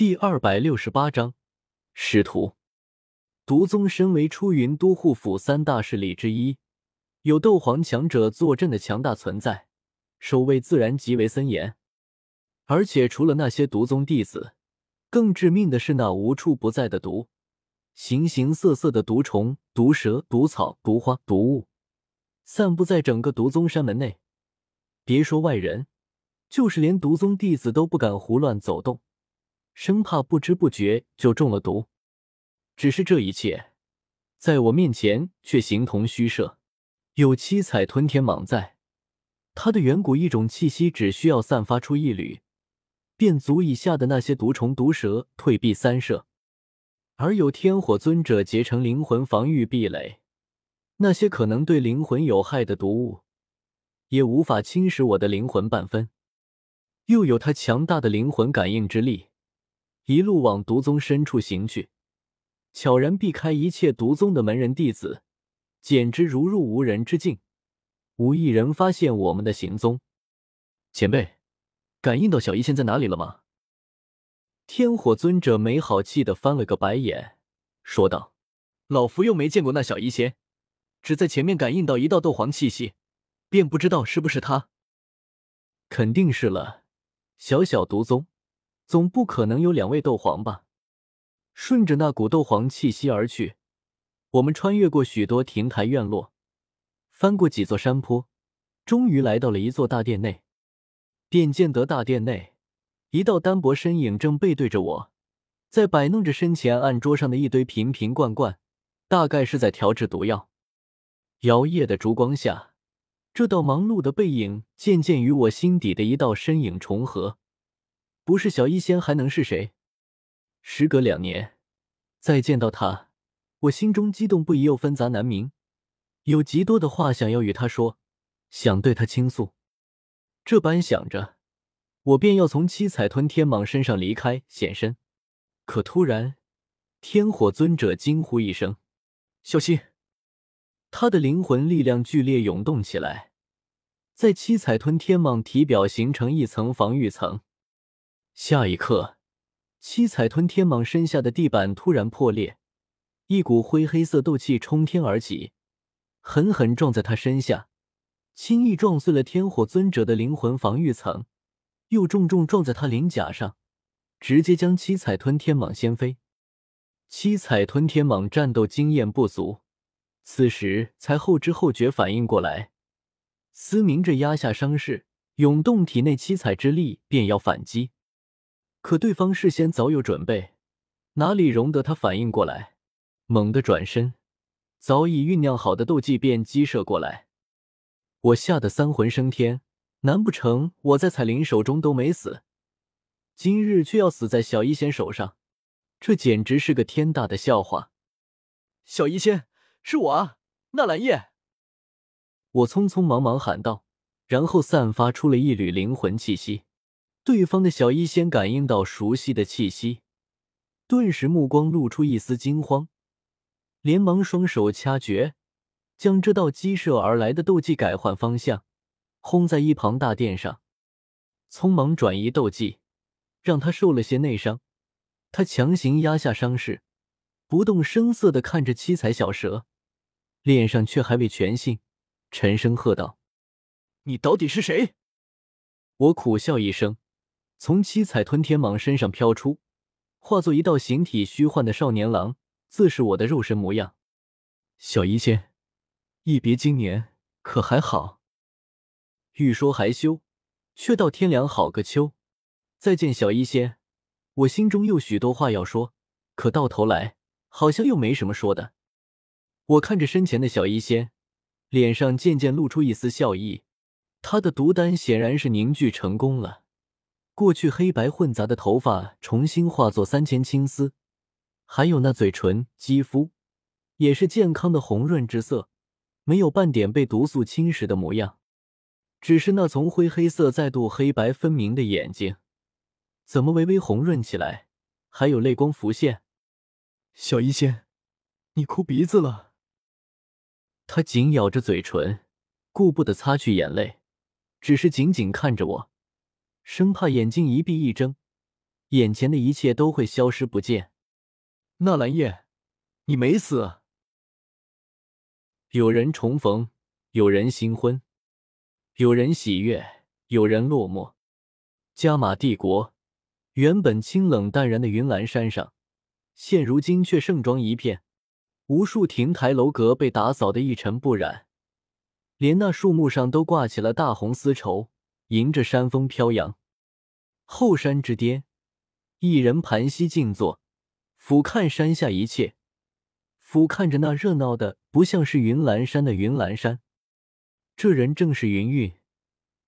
第二百六十八章师徒。毒宗身为出云都护府三大势力之一，有斗皇强者坐镇的强大存在，守卫自然极为森严。而且除了那些毒宗弟子，更致命的是那无处不在的毒，形形色色的毒虫、毒蛇、毒草、毒花、毒物，散布在整个毒宗山门内。别说外人，就是连毒宗弟子都不敢胡乱走动。生怕不知不觉就中了毒，只是这一切在我面前却形同虚设。有七彩吞天蟒在，它的远古一种气息只需要散发出一缕，便足以吓得那些毒虫毒蛇退避三舍。而有天火尊者结成灵魂防御壁垒，那些可能对灵魂有害的毒物也无法侵蚀我的灵魂半分。又有他强大的灵魂感应之力。一路往毒宗深处行去，悄然避开一切毒宗的门人弟子，简直如入无人之境，无一人发现我们的行踪。前辈，感应到小医仙在哪里了吗？天火尊者没好气的翻了个白眼，说道：“老夫又没见过那小医仙，只在前面感应到一道斗皇气息，便不知道是不是他。肯定是了，小小毒宗。”总不可能有两位斗皇吧？顺着那股斗皇气息而去，我们穿越过许多亭台院落，翻过几座山坡，终于来到了一座大殿内。便见得大殿内一道单薄身影正背对着我，在摆弄着身前案桌上的一堆瓶瓶罐罐，大概是在调制毒药。摇曳的烛光下，这道忙碌的背影渐渐与我心底的一道身影重合。不是小医仙还能是谁？时隔两年，再见到他，我心中激动不已，又纷杂难明，有极多的话想要与他说，想对他倾诉。这般想着，我便要从七彩吞天蟒身上离开，现身。可突然，天火尊者惊呼一声：“小心！”他的灵魂力量剧烈涌动起来，在七彩吞天蟒体表形成一层防御层。下一刻，七彩吞天蟒身下的地板突然破裂，一股灰黑色斗气冲天而起，狠狠撞在他身下，轻易撞碎了天火尊者的灵魂防御层，又重重撞在他鳞甲上，直接将七彩吞天蟒掀飞。七彩吞天蟒战斗经验不足，此时才后知后觉反应过来，嘶鸣着压下伤势，涌动体内七彩之力，便要反击。可对方事先早有准备，哪里容得他反应过来？猛地转身，早已酝酿好的斗技便激射过来。我吓得三魂升天，难不成我在彩铃手中都没死，今日却要死在小医仙手上？这简直是个天大的笑话！小医仙，是我啊，纳兰叶！我匆匆忙忙喊道，然后散发出了一缕灵魂气息。对方的小医仙感应到熟悉的气息，顿时目光露出一丝惊慌，连忙双手掐诀，将这道激射而来的斗技改换方向，轰在一旁大殿上。匆忙转移斗技，让他受了些内伤。他强行压下伤势，不动声色的看着七彩小蛇，脸上却还未全信，沉声喝道：“你到底是谁？”我苦笑一声。从七彩吞天蟒身上飘出，化作一道形体虚幻的少年郎，自是我的肉身模样。小医仙，一别经年，可还好？欲说还休，却道天凉好个秋。再见，小医仙，我心中有许多话要说，可到头来好像又没什么说的。我看着身前的小医仙，脸上渐渐露出一丝笑意。他的毒丹显然是凝聚成功了。过去黑白混杂的头发重新化作三千青丝，还有那嘴唇、肌肤也是健康的红润之色，没有半点被毒素侵蚀的模样。只是那从灰黑色再度黑白分明的眼睛，怎么微微红润起来，还有泪光浮现。小医仙，你哭鼻子了。他紧咬着嘴唇，顾不得擦去眼泪，只是紧紧看着我。生怕眼睛一闭一睁，眼前的一切都会消失不见。纳兰叶，你没死。有人重逢，有人新婚，有人喜悦，有人落寞。加玛帝国原本清冷淡然的云岚山上，现如今却盛装一片，无数亭台楼阁被打扫得一尘不染，连那树木上都挂起了大红丝绸，迎着山风飘扬。后山之巅，一人盘膝静坐，俯瞰山下一切，俯瞰着那热闹的不像是云岚山的云岚山。这人正是云韵，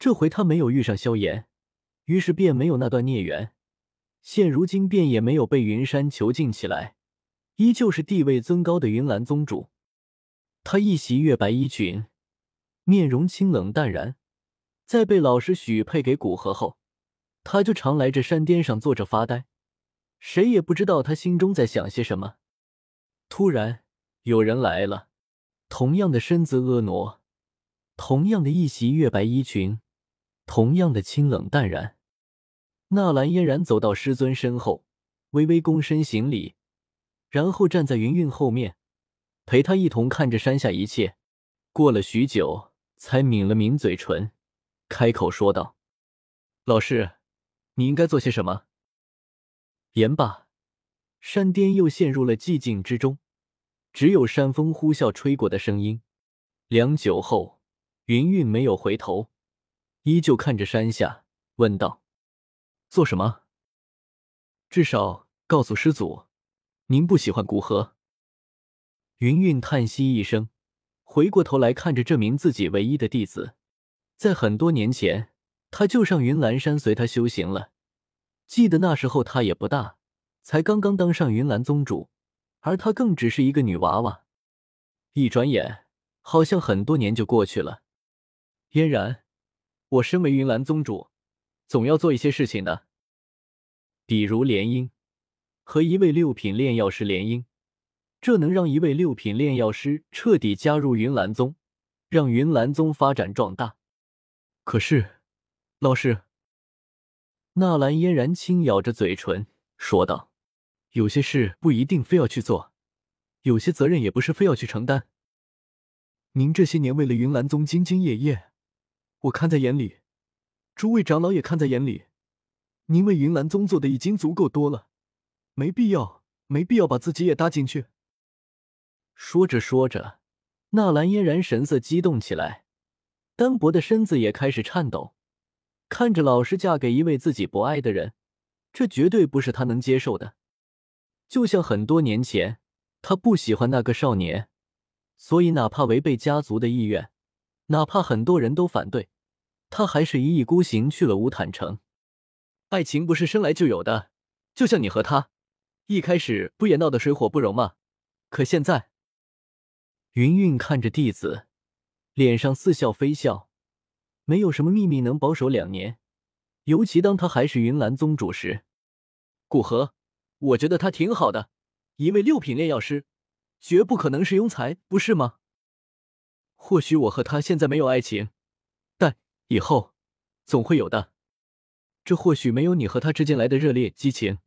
这回他没有遇上萧炎。于是便没有那段孽缘，现如今便也没有被云山囚禁起来，依旧是地位尊高的云岚宗主。他一袭月白衣裙，面容清冷淡然。在被老师许配给古河后，他就常来这山巅上坐着发呆，谁也不知道他心中在想些什么。突然有人来了，同样的身子婀娜，同样的一袭月白衣裙。同样的清冷淡然，纳兰嫣然走到师尊身后，微微躬身行礼，然后站在云韵后面，陪他一同看着山下一切。过了许久，才抿了抿嘴唇，开口说道：“老师，你应该做些什么？”言罢，山巅又陷入了寂静之中，只有山风呼啸吹过的声音。良久后，云韵没有回头。依旧看着山下，问道：“做什么？至少告诉师祖，您不喜欢古河。”云韵叹息一声，回过头来看着这名自己唯一的弟子。在很多年前，他就上云岚山随他修行了。记得那时候他也不大，才刚刚当上云岚宗主，而他更只是一个女娃娃。一转眼，好像很多年就过去了。嫣然。我身为云岚宗主，总要做一些事情的，比如联姻，和一位六品炼药师联姻，这能让一位六品炼药师彻底加入云岚宗，让云岚宗发展壮大。可是，老师，纳兰嫣然轻咬着嘴唇说道：“有些事不一定非要去做，有些责任也不是非要去承担。您这些年为了云岚宗兢兢业业。”我看在眼里，诸位长老也看在眼里，您为云岚宗做的已经足够多了，没必要，没必要把自己也搭进去。说着说着，纳兰嫣然神色激动起来，单薄的身子也开始颤抖。看着老师嫁给一位自己不爱的人，这绝对不是他能接受的。就像很多年前，他不喜欢那个少年，所以哪怕违背家族的意愿。哪怕很多人都反对，他还是一意孤行去了乌坦城。爱情不是生来就有的，就像你和他，一开始不也闹得水火不容吗？可现在，云韵看着弟子，脸上似笑非笑。没有什么秘密能保守两年，尤其当他还是云岚宗主时。古河，我觉得他挺好的，一位六品炼药师，绝不可能是庸才，不是吗？或许我和他现在没有爱情，但以后总会有的。这或许没有你和他之间来的热烈激情，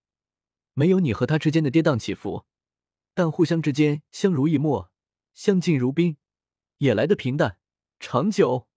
没有你和他之间的跌宕起伏，但互相之间相濡以沫，相敬如宾，也来的平淡长久。